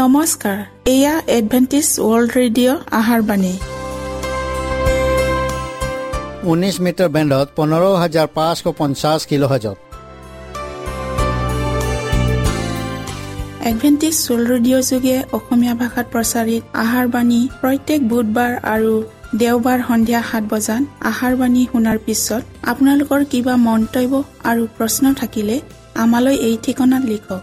নমস্কাৰ এয়া Adventist world radio আহাৰবাণী ঊনৈছ মিটাৰ বেণ্ডত পোন্ধৰ হাজাৰ পাঁচশ পঞ্চাছ কিলো হাজত এডভেণ্টিছ ৱৰ্ল্ড ৰেডিঅ' যোগে অসমীয়া ভাষাত প্ৰচাৰিত আহাৰবাণী প্ৰত্যেক বুধবাৰ আৰু দেওবাৰ সন্ধিয়া সাত বজাত আহাৰবাণী শুনাৰ পিছত আপোনালোকৰ কিবা মন্তব্য আৰু প্ৰশ্ন থাকিলে আমালৈ এই ঠিকনাত লিখক।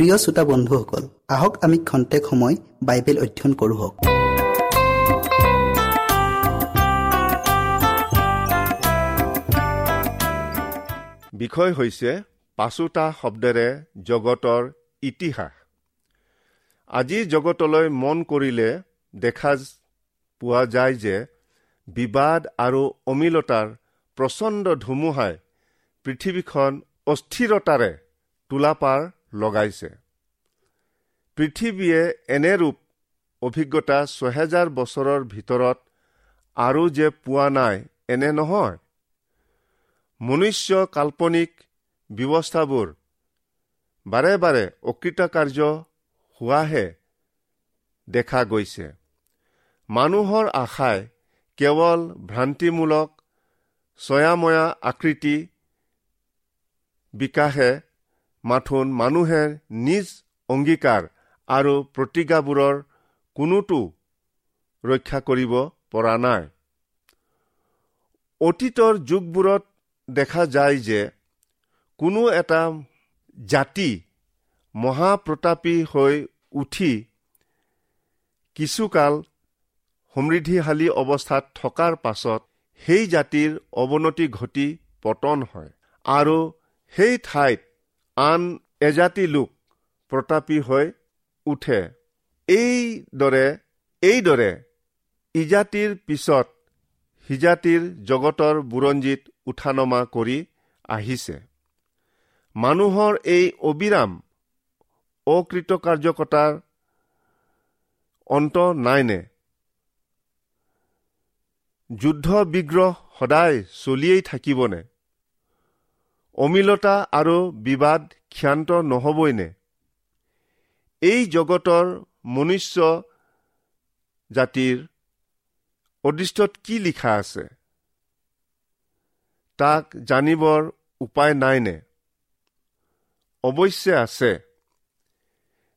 প্ৰিয় শ্ৰোতা বন্ধুসকল আহক আমি খন্তেক সময় বাইবেল অধ্যয়ন কৰোঁ বিষয় হৈছে পাচোতা শব্দেৰে জগতৰ ইতিহাস। আজি জগতলৈ মন কৰিলে দেখা পোৱা যায় যে বিবাদ আৰু অমিলতাৰ প্ৰচণ্ড ধুমুহাই পৃথিৱীখন অস্থিৰতাৰে তোলাপাৰ লগাইছে। পৃথিৱীয়ে এনে ৰূপ অভিজ্ঞতা ছহেজাৰ বছৰৰ ভিতৰত আৰু যে পোৱা নাই এনে নহয়। মনুষ্য কাল্পনিক ব্যৱস্থাবোৰ বাৰে বাৰে অকৃতকাৰ্য হোৱাহে দেখা গৈছে। মানুহৰ আশাই কেৱল ভ্ৰান্তিমূলক ছয়াময়া আকৃতি বিকাশে মাথোন মানুহে নিজ অংগীকাৰ আৰু প্ৰতিজ্ঞাবোৰৰ কোনোটো ৰক্ষা কৰিব পৰা নাই। অতীতৰ যুগবোৰত দেখা যায় যে কোনো এটা জাতি মহাপ্ৰতাপী হৈ উঠি কিছুকাল সমৃদ্ধিশালী অৱস্থাত থকাৰ পাছত সেই জাতিৰ অৱনতি ঘটি পতন হয় আৰু সেই ঠাইত আন এজাতি লোক প্ৰতাপী হৈ উঠে। এইদৰে এইদৰে ইজাতিৰ পিছত হিজাতিৰ জগতৰ বুৰঞ্জীত উঠা নমা কৰি আহিছে। মানুহৰ এই অবিৰাম অকৃতকাৰ্যকতাৰ অন্ত নাইনে। যুদ্ধ বিগ্ৰহ সদায় চলিয়েই থাকিবনে? অমিলতা আৰু বিবাদ ক্ষান্ত নহবইনে এই জগতৰ মনুষ্য জাতিৰ অদৃষ্টত কি লিখা আছে? তাক জানিবৰ উপায় নাইনে? অৱশ্যে আছে।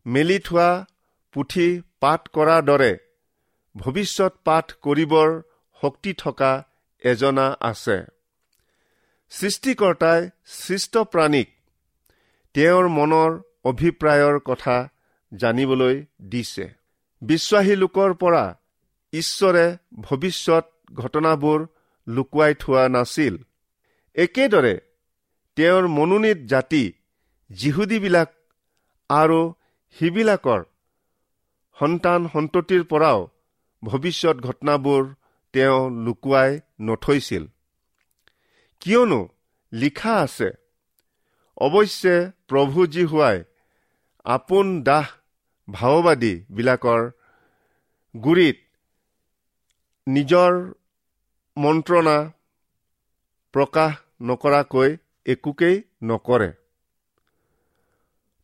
মেলি থোৱা পুথি পাঠ কৰাৰ দৰে ভৱিষ্যত পাঠ কৰিবৰ শক্তি থকা এজনা আছে। সৃষ্টিকৰ্তাই সৃষ্ট প্ৰাণীক তেওঁৰ মনৰ অভিপ্ৰায়ৰ কথা জানিবলৈ দিছে। বিশ্বাসী লোকৰ পৰা ঈশ্বৰে ভৱিষ্যত ঘটনাবোৰ লুকুৱাই থোৱা নাছিল। একেদৰে তেওঁৰ মনোনীত জাতি যিহুদীবিলাক আৰু সিবিলাকৰ সন্তান সন্ততিৰ পৰাও ভৱিষ্যত ঘটনাবোৰ তেওঁ লুকুৱাই নথৈছিল। কিয়নো লিখা আছে অৱশ্যে প্ৰভু যি হোৱাই আপোন দাহ ভাওবাদীবিলাকৰ গুৰিত নিজৰ মন্ত্ৰণা প্ৰকাশ নকৰাকৈ একোকেই নকৰে।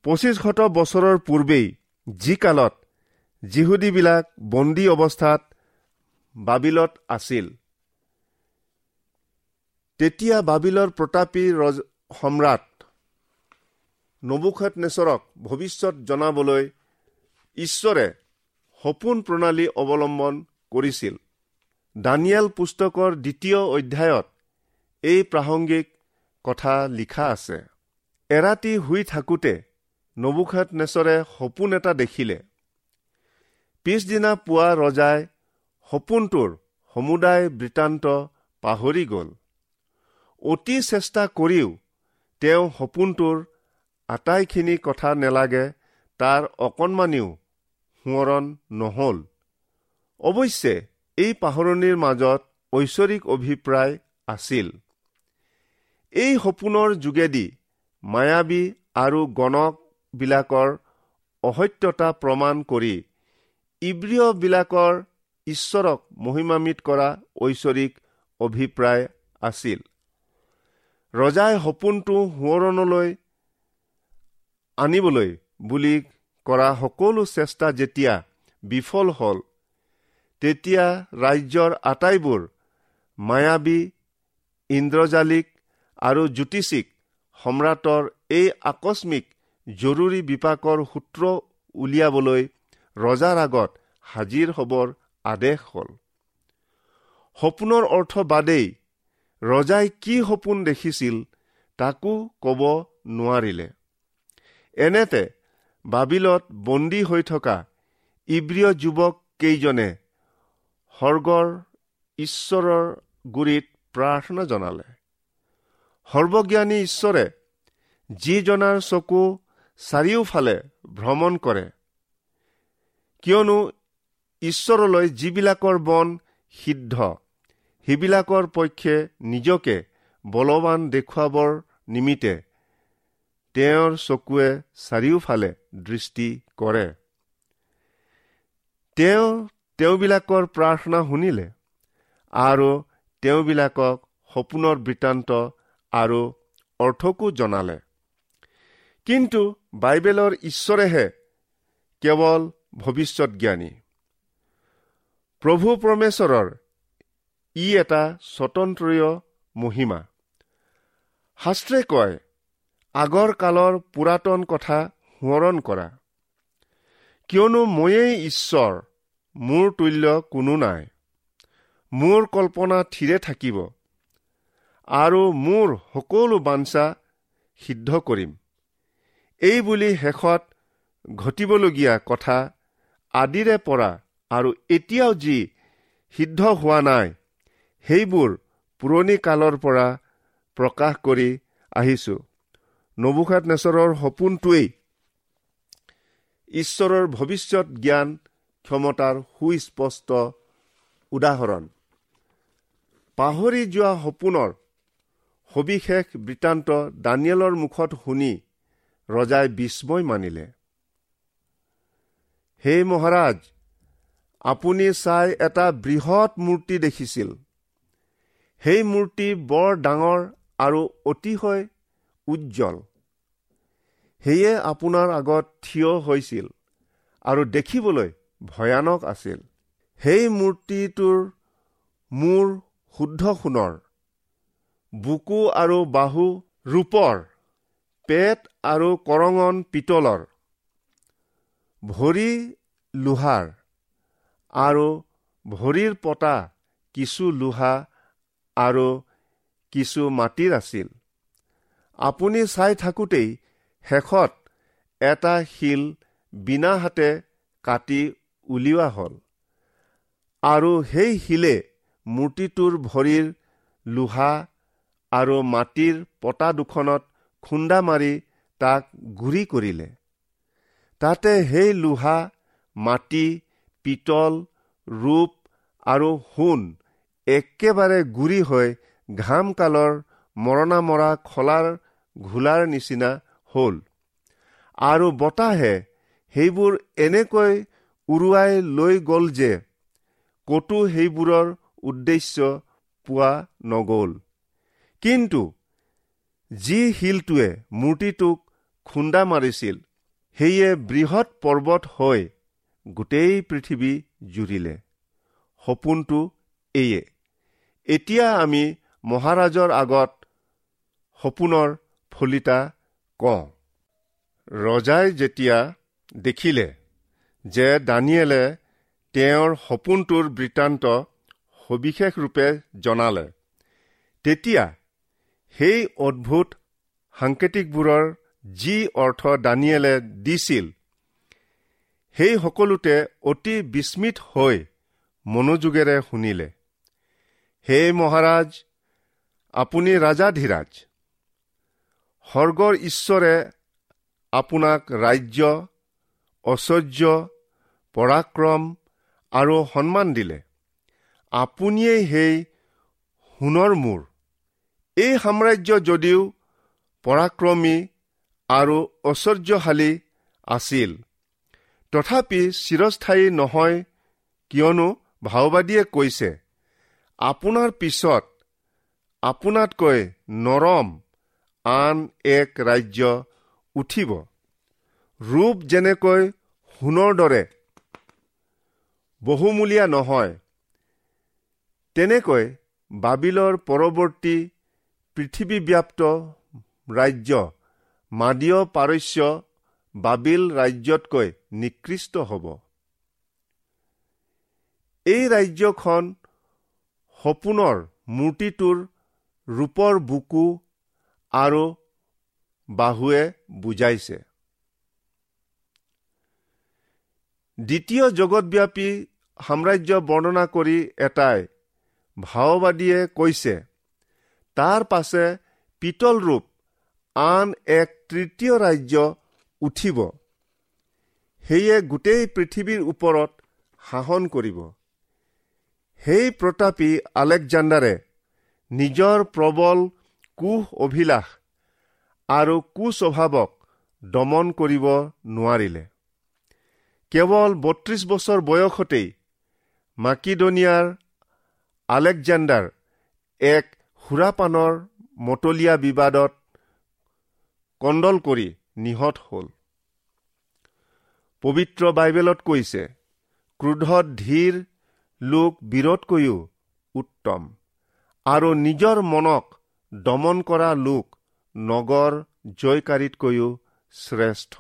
পঁচিছ শত বছৰৰ পূৰ্বেই যি কালত যিহুদীবিলাক বন্দী অৱস্থাত বাবিলত আছিল তেতিয়া বাবিলৰ প্ৰতাপী সম্ৰাট নবুখত নেচৰক ভৱিষ্যত জনাবলৈ ঈশ্বৰে সপোন প্ৰণালী অৱলম্বন কৰিছিল। দানিয়েল পুস্তকৰ দ্বিতীয় অধ্যায়ত এই প্ৰাসংগিক কথা লিখা আছে। এৰাতি শুই থাকোঁতে নবুখাত নেচৰে সপোন এটা দেখিলে। পিছদিনা পুৱা ৰজাই সপোনটোৰ সমুদায় বৃত্তান্ত পাহৰি গ'ল। অতি চেষ্টা কৰিও তেওঁ সপোনটোৰ আটাইখিনি কথা নেলাগে তাৰ অকণমানিও সোঁৱৰণ নহল। অৱশ্যে এই পাহৰণিৰ মাজত ঐশ্বৰিক অভিপ্ৰায় আছিল। এই সপোনৰ যোগেদি মায়াবী আৰু গণকবিলাকৰ অসত্যতা প্ৰমাণ কৰি ইব্ৰিয়বিলাকৰ ঈশ্বৰক মহিমামিত কৰা ঐশ্বৰিক অভিপ্ৰায় আছিল। ৰজাই সপোনটো সোঁৱৰণলৈ আনিবলৈ বুলি কৰা সকলো চেষ্টা যেতিয়া বিফল হ'ল তেতিয়া ৰাজ্যৰ আটাইবোৰ মায়াবী ইন্দ্ৰজালিক আৰু জ্যোতিষিক সম্ৰাটৰ এই আকস্মিক জৰুৰী বিপাকৰ সূত্ৰ উলিয়াবলৈ ৰজাৰ আগত হাজিৰ হবৰ আদেশ হ'ল। সপোনৰ অৰ্থ বাদেই ৰজাই কি সপোন দেখিছিল তাকো ক'ব নোৱাৰিলে। এনেতে বাবিলত বন্দী হৈ থকা ইব্ৰিয় যুৱক কেইজনে সৰ্গৰ ঈশ্বৰৰ গুৰিত প্ৰাৰ্থনা জনালে। সৰ্বজ্ঞানী ঈশ্বৰে যিজনাৰ চকু চাৰিওফালে ভ্ৰমণ কৰে কিয়নো ঈশ্বৰলৈ যিবিলাকৰ বন সিদ্ধ সেইবিলাকৰ পক্ষে নিজকে বলৱান দেখুৱাবৰ নিমিত্তে তেওঁৰ চকুৱে চাৰিওফালে দৃষ্টি কৰে। তেওঁ তেওঁবিলাকৰ প্ৰাৰ্থনা শুনিলে আৰু তেওঁবিলাকক সপোনৰ বৃত্তান্ত আৰু অৰ্থকো জনালে। কিন্তু বাইবেলৰ ঈশ্বৰেহে কেৱল ভৱিষ্যত জ্ঞানী। প্ৰভু পৰমেশ্বৰৰ ই এটা স্বতন্ত্ৰীয় মহিমা। শাস্ত্ৰে কয় আগৰ কালৰ পুৰাতন কথা সোঁৱৰণ কৰা। কিয়নো ময়েই ঈশ্বৰ মোৰ তুল্য কোনো নাই। মোৰ কল্পনা থিৰে থাকিব। আৰু মোৰ সকলো বাঞ্ছা সিদ্ধ কৰিম। এই বুলি শেষত ঘটিবলগীয়া কথা আদিৰে পৰা আৰু এতিয়াও যি সিদ্ধ হোৱা নাই সেইবোৰ পুৰণি কালৰ পৰা প্ৰকাশ কৰি আহিছো। নবুখাত নেচৰৰ সপোনটোৱেই ঈশ্বৰৰ ভৱিষ্যত জ্ঞান ক্ষমতাৰ সুস্পষ্ট উদাহৰণ। পাহৰি যোৱা সপোনৰ সবিশেষ বৃত্তান্ত দানিয়েলৰ মুখত শুনি ৰজাই বিস্ময় মানিলে। হে মহাৰাজ আপুনি চাই এটা বৃহৎ মূৰ্তি দেখিছিল। সেই মূৰ্তি বৰ ডাঙৰ আৰু অতিশয় উজ্জ্বল। সেয়ে আপোনাৰ আগত থিয় হৈছিল আৰু দেখিবলৈ ভয়ানক আছিল। সেই মূৰ্তিটোৰ মূৰ শুদ্ধ সোণৰ বুকু আৰু বাহু ৰূপৰ পেট আৰু কৰঙন পিতলৰ ভৰি লোহাৰ আৰু ভৰিৰ পতা কিছু লোহা আৰু কিছু মাটিৰ আছিল। আপুনি চাই থাকোঁতেই শেষত এটা শিল বিনা হাতে কাটি উলিওৱা হ'ল আৰু সেই শিলে মূৰ্তিটোৰ ভৰিৰ লোহা আৰু মাটিৰ পতা দুখনত খুন্দা মাৰি তাক গুৰি কৰিলে। তাতে সেই লোহা মাটি পিতল ৰূপ আৰু সোণ একেবাৰে গুৰি হৈ ঘাম কালৰ মৰণা মৰা খলাৰ ঘোলাৰ নিচিনা হ'ল। আৰু বতাহে সেইবোৰ এনেকৈ উৰুৱাই লৈ গ'ল যে ক'তো সেইবোৰৰ উদ্দেশ্য পোৱা নগ'ল। কিন্তু যি শিলটোৱে মূৰ্তিটোক খুন্দা মাৰিছিল সেয়ে বৃহৎ পৰ্বত হৈ গোটেই পৃথিৱী জুৰিলে। সপোনটো এয়ে। এতিয়া আমি মহাৰাজৰ আগত সপোনৰ ফলিতা কওঁ। ৰজাই যেতিয়া দেখিলে যে দানিয়েলে তেওঁৰ সপোনটোৰ বৃত্তান্ত সবিশেষ ৰূপে জনালে তেতিয়া সেই অদ্ভুত সাংকেতিকবোৰৰ যি অৰ্থ দানিয়েলে দিছিল সেই সকলোতে অতি বিস্মিত হৈ মনোযোগেৰে শুনিলে। হে মহাৰাজ আপুনি ৰাজাধীৰাজ স্বৰ্গৰ ঈশ্বৰে আপোনাক ৰাজ্য ঐশ্বৰ্য পৰাক্ৰম আৰু সন্মান দিলে। আপুনিয়েই সেই সোণৰ মূৰ এই সাম্ৰাজ্য যদিও পৰাক্ৰমী আৰু ঐশ্বৰ্যশালী আছিল তথাপি চিৰস্থায়ী নহয় কিয়নো ভাওবাদীয়ে কৈছে আপোনাৰ পিছত আপোনাতকৈ নৰম আন এক ৰাজ্য উঠিব। ৰূপ যেনেকৈ সোণৰ দৰে বহুমূলীয়া নহয়। তেনেকৈ বাবিলৰ পৰৱৰ্তী পৃথিৱীব্যাপ্ত ৰাজ্য মাদীয় পাৰস্য বাবিল ৰাজ্যতকৈ নিকৃষ্ট হ'ব। এই ৰাজ্যখন সপোনৰ মূৰ্তিটোৰ ৰূপৰ বুকু আৰু বাহুৱে বুজাইছে। দ্বিতীয় জগতব্যাপী সাম্ৰাজ্য বৰ্ণনা কৰি এটাই ভাওবাদীয়ে কৈছে তাৰ পাছে পিতল ৰূপ আন এক তৃতীয় ৰাজ্য উঠিব। সেয়ে গোটেই পৃথিৱীৰ ওপৰত শাসন কৰিব। সেই প্ৰতাপী আলেকজাণ্ডাৰে নিজৰ প্ৰবল কুশ অভিলাষ আৰু কুস্বভাৱক দমন কৰিব নোৱাৰিলে। কেৱল বত্ৰিশ বছৰ বয়সতেই মাকিডনিয়াৰ আলেকজাণ্ডাৰ এক সুৰাপানৰ মতলীয়া বিবাদত কণ্ডল কৰি নিহত হ'ল। পবিত্ৰ বাইবেলত কৈছে ক্ৰোধত ধীৰ লোক বিৰোধকৈও উত্তম। আৰু নিজৰ মনক দমন কৰা লোক নগৰ জয়কাৰীতকৈও শ্ৰেষ্ঠ।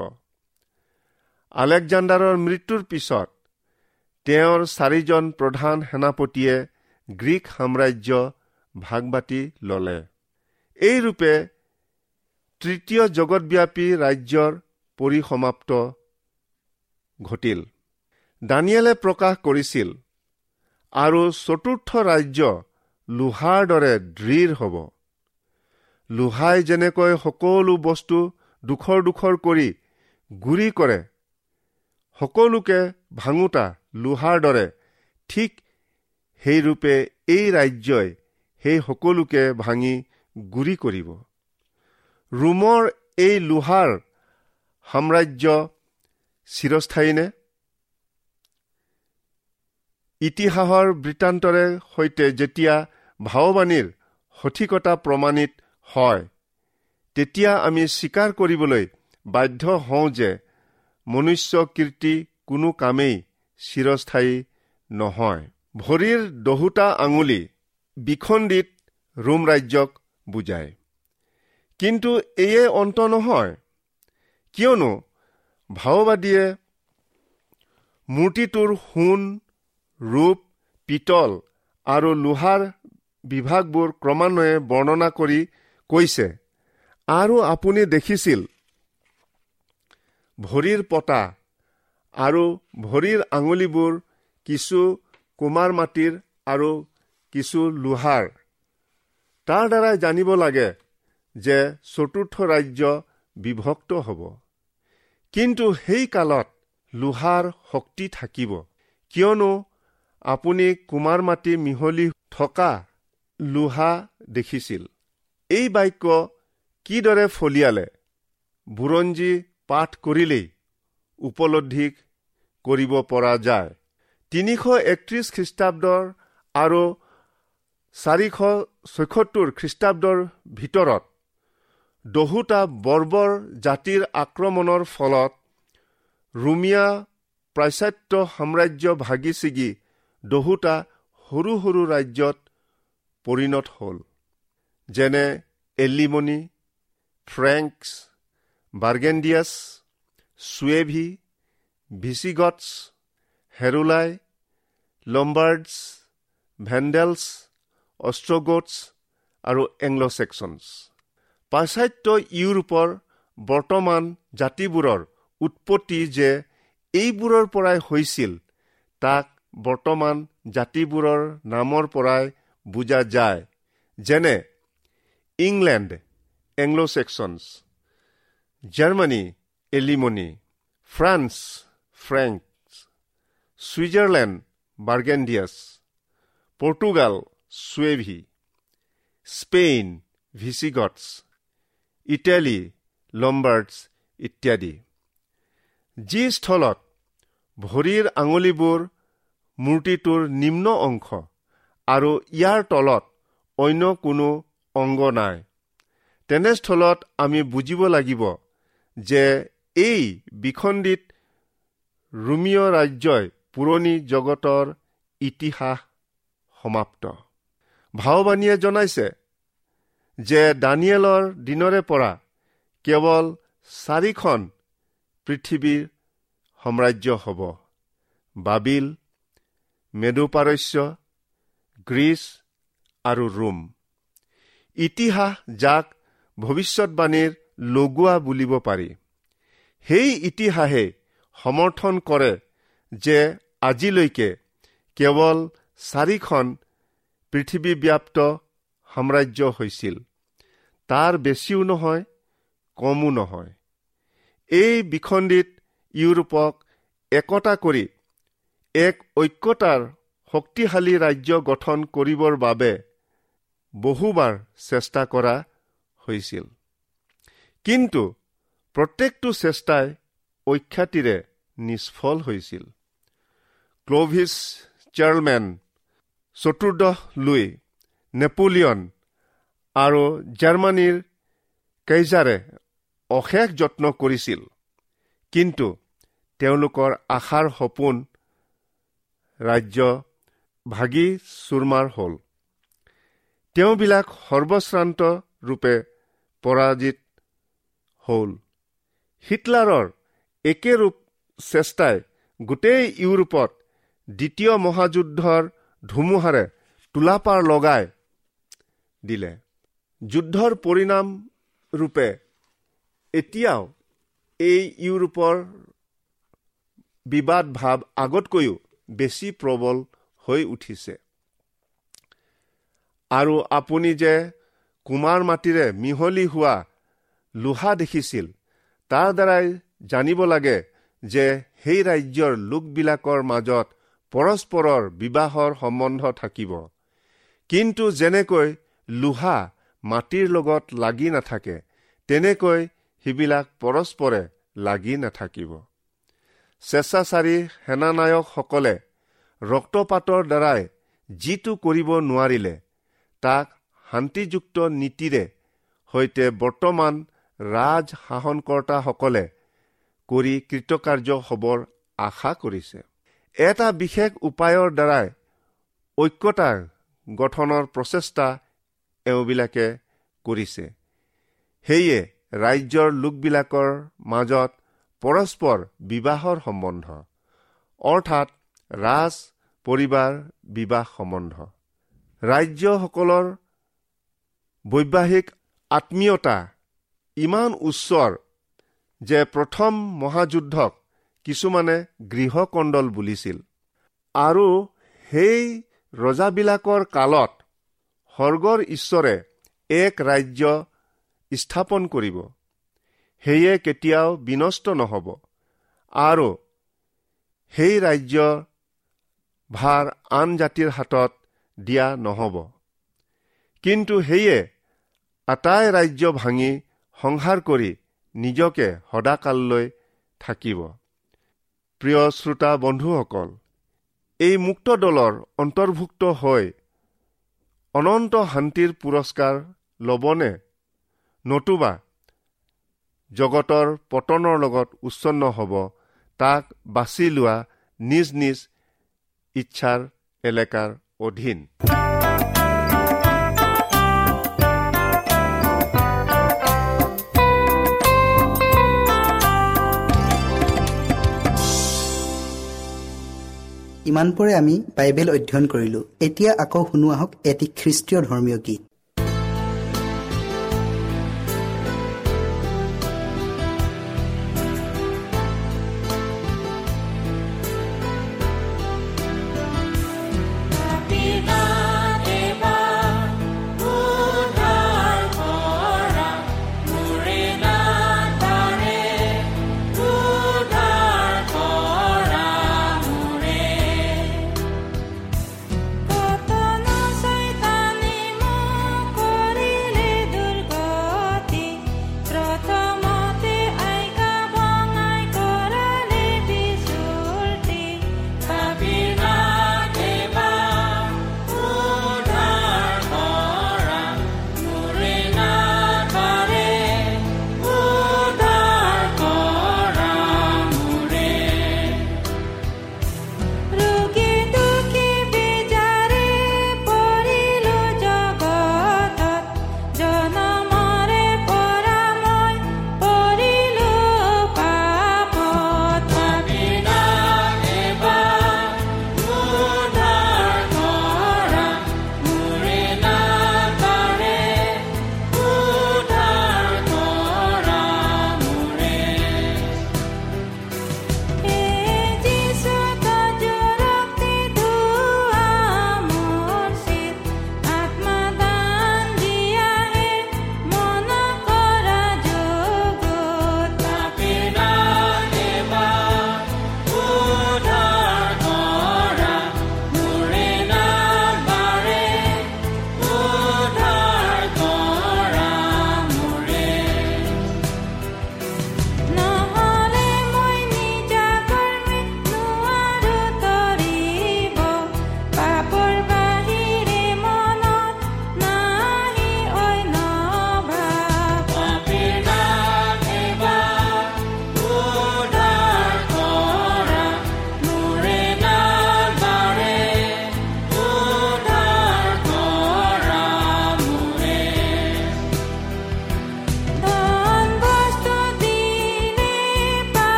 আলেকজাণ্ডাৰৰ মৃত্যুৰ পিছত তেওঁৰ চাৰিজন প্ৰধান সেনাপতিয়ে গ্ৰীক সাম্ৰাজ্য ভাগবাতি ললে। এই ৰূপে তৃতীয় জগতব্যাপী ৰাজ্যৰ পৰিসমাপ্ত ঘটিল। দানিয়েলে প্ৰকাশ কৰিছিল আৰু চতুৰ্থ ৰাজ্য লোহাৰ দৰে দৃঢ় হ'ব। লোহাই যেনেকৈ সকলো বস্তু দুখৰ দুখৰ কৰি গুৰি কৰে সকলোকে ভাঙোতা লোহাৰ দৰে ঠিক সেইৰূপে এই ৰাজ্যই সেই সকলোকে ভাঙি গুৰি কৰিব। ৰোমৰ এই লোহাৰ সাম্ৰাজ্য চিৰস্থায়ীনে ইতিহাসৰ বৃত্তান্তৰে সৈতে যেতিয়া ভাৱবাণীৰ সঠিকতা প্ৰমাণিত হয় তেতিয়া আমি স্বীকাৰ কৰিবলৈ বাধ্য হওঁ যে মনুষ্য কীৰ্তি কোনো কামেই চিৰস্থায়ী নহয়। ভৰিৰ দহোটা আঙুলি বিখণ্ডিত ৰোম ৰাজ্যক বুজায়। কিন্তু এয়ে অন্ত নহয়। কিয়নো ভাওবাদীয়ে মূৰ্তিটোৰ সোণ ৰূপ পিতল আৰু লোহাৰ বিভাগবোৰ ক্ৰমান্বয়ে বৰ্ণনা কৰি কৈছে। আৰু আপুনি দেখিছিল ভৰিৰ পতা আৰু ভৰিৰ আঙুলিবোৰ কিছু কুমাৰ মাটিৰ আৰু কিছু লোহাৰ। তাৰ দ্বাৰাই জানিব লাগে যে চতুৰ্থ ৰাজ্য বিভক্ত হ'ব। কিন্তু সেই কালত লোহাৰ শক্তি থাকিব। কিয়নো আপুনি কুমাৰ মাটি মিহলি থকা লোহা দেখিছিল। এই বাক্য কিদৰে ফলিয়ালে? বুৰঞ্জী পাঠ কৰিলেই উপলব্ধি কৰিব পৰা যায়। তিনিশ একত্ৰিশ খ্ৰীষ্টাব্দৰ আৰু চাৰিশ ছয়সত্তৰ খ্ৰীষ্টাব্দৰ ভিতৰত দহোটা বৰ্বৰ জাতিৰ আক্ৰমণৰ ফলত ৰুমিয়া প্ৰাচাত্য সাম্ৰাজ্য ভাগি ছিগি দহোটা সৰু সৰু ৰাজ্যত পৰিণত হ'ল। যেনে Alemanni Franks Burgundians Suevi Visigoths Heruli Lombards Vandals Ostrogoths আৰু এংল' ছেক্সনছ পাশ্চাত্য ইউৰোপৰ বৰ্তমান জাতিবোৰৰ উৎপত্তি যে এইবোৰৰ পৰাই হৈছিল তাক বৰ্তমান জাতিবোৰৰ নামৰ পৰাই বুজা যায়। যেনে England Anglo Saxons Germany Alemanni France Frank Switzerland Burgundians Portugal Suebi Spain Visigoths Italy Lombards ইত্যাদি। যি স্থলত ভৰিৰ আঙুলিবোৰ মূৰ্তিটোৰ নিম্ন অংশ আৰু ইয়াৰ তলত অন্য কোনো অংগ নাই। তেনেস্থলত আমি বুজিব লাগিব যে এই বিখণ্ডিত ৰোমিঅ ৰাজ্যই পুৰণি জগতৰ ইতিহাস সমাপ্ত। ভাওবাণীয়ে জনাইছে যে দানিয়েলৰ দিনৰে পৰা কেৱল চাৰিখন পৃথিৱীৰ সাম্ৰাজ্য হ'ব। বাবিল মেডুপাৰস্য গ্ৰীচ আৰু ৰোম ইতিহাস যাক ভৱিষ্যতবাণীৰ লগোৱা বুলিব পাৰি সেই ইতিহাসে সমৰ্থন কৰে যে আজিলৈকে কেৱল চাৰিখন পৃথিৱীব্যাপ্ত সাম্ৰাজ্য হৈছিল তাৰ বেছিও নহয় কমো নহয় এই বিখণ্ডিত ইউৰোপক একতা কৰি এক ঐক্যতাৰ শক্তিশালী ৰাজ্য গঠন কৰিবৰ বাবে বহুবাৰ চেষ্টা কৰা হৈছিল। কিন্তু প্ৰত্যেকটো চেষ্টাই অখ্যাতিৰে নিষ্ফল হৈছিল। ক্লভিছ চেয়াৰমেন চতুৰ্দশ লুই নেপোলিয়ন আৰু জাৰ্মানীৰ কেইজাৰে অশেষ যত্ন কৰিছিল। কিন্তু তেওঁলোকৰ আশাৰ সপোন ৰাজ্য ভাগি চুৰমাৰ হ'ল। তেওঁবিলাক সৰ্বশ্ৰান্ত ৰূপে পৰাজিত হ'ল। হিটলাৰৰ একেৰূপ চেষ্টাই গোটেই ইউৰোপত দ্বিতীয় মহাযুদ্ধৰ ধুমুহাৰে তোলাপাৰ লগাই দিলে। যুদ্ধৰ পৰিণাম ৰূপে এতিয়াও এই ইউৰোপৰ বিবাদ ভাৱ আগতকৈও বেছি প্ৰবল হৈ উঠিছে। আৰু আপুনি যে কুমাৰ মাটিৰে মিহলি হোৱা লোহা দেখিছিল তাৰ দ্বাৰাই জানিব লাগে যে সেই ৰাজ্যৰ লোকবিলাকৰ মাজত পৰস্পৰৰ বিবাহৰ সম্বন্ধ থাকিব। কিন্তু যেনেকৈ লোহা মাটিৰ লগত লাগি নাথাকে তেনেকৈ সিবিলাক পৰস্পৰে লাগি নাথাকিব। স্বেচ্ছাচাৰী সেনানায়কসকলে ৰক্তপাতৰ দ্বাৰাই যিটো কৰিব নোৱাৰিলে তাক শান্তিযুক্ত নীতিৰে সৈতে বৰ্তমান ৰাজ শাসনকৰ্তাসকলে কৰি কৃতকাৰ্য হ'বৰ আশা কৰিছে। এটা বিশেষ উপায়ৰ দ্বাৰাই ঐক্যতা গঠনৰ প্ৰচেষ্টা এওঁবিলাকে কৰিছে। সেয়ে ৰাজ্যৰ লোকবিলাকৰ মাজত পৰস্পৰ বিবাহৰ সম্বন্ধ। অৰ্থাৎ ৰাজ পৰিবাৰ বিবাহ সম্বন্ধ। ৰাজ্যসকলৰ বৈবাহিক আত্মীয়তা ইমান উচ্চৰ যে প্ৰথম মহাযুদ্ধক কিছুমানে গৃহকণ্ডল বুলিছিল। আৰু সেই ৰজাবিলাকৰ কালত স্বৰ্গৰ ঈশ্বৰে এক ৰাজ্য স্থাপন কৰিব। সেয়ে কেতিয়াও বিনষ্ট নহ'ব। আৰু সেই ৰাজ্য ভাৰ আন জাতিৰ হাতত দিয়া নহ'ব। কিন্তু সেয়ে আটাই ৰাজ্য ভাঙি সংহাৰ কৰি নিজকে সদাকাললৈ থাকিব। প্ৰিয় শ্ৰোতা বন্ধুসকল এই মুক্ত দলৰ অন্তৰ্ভুক্ত হৈ অনন্ত শান্তিৰ পুৰস্কাৰ ল'বনে? নতুবা জগতৰ পতনৰ লগত উচ্ছন্ন হ'ব তাক বাছি লোৱা নিজ নিজ ইচ্ছাৰ এলেকাৰ অধীন। ইমানপৰে আমি বাইবেল অধ্যয়ন কৰিলো। এতিয়া আকৌ শুনো আহক এটি খ্ৰীষ্টীয় ধৰ্মীয় গীত।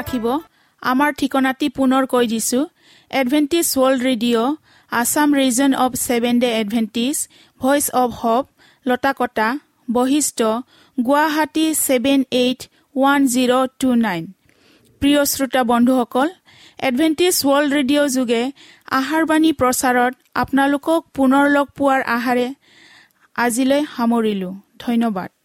ৰাখিব আমাৰ ঠিকনাটি পুনৰ কৈ দিছো। Adventist world radio Assam region of seven day Adventist voice of hope Lotakata Basistha Guwahati seven eight one zero two nine প্ৰিয় শ্ৰোতা বন্ধুসকল এডভেণ্টিজ ৱৰ্ল্ড ৰেডিঅ' যোগে আহাৰবাণী প্ৰচাৰত আপোনালোকক পুনৰ লগ পোৱাৰ আহাৰে আজিলৈ সামৰিলোঁ। ধন্যবাদ।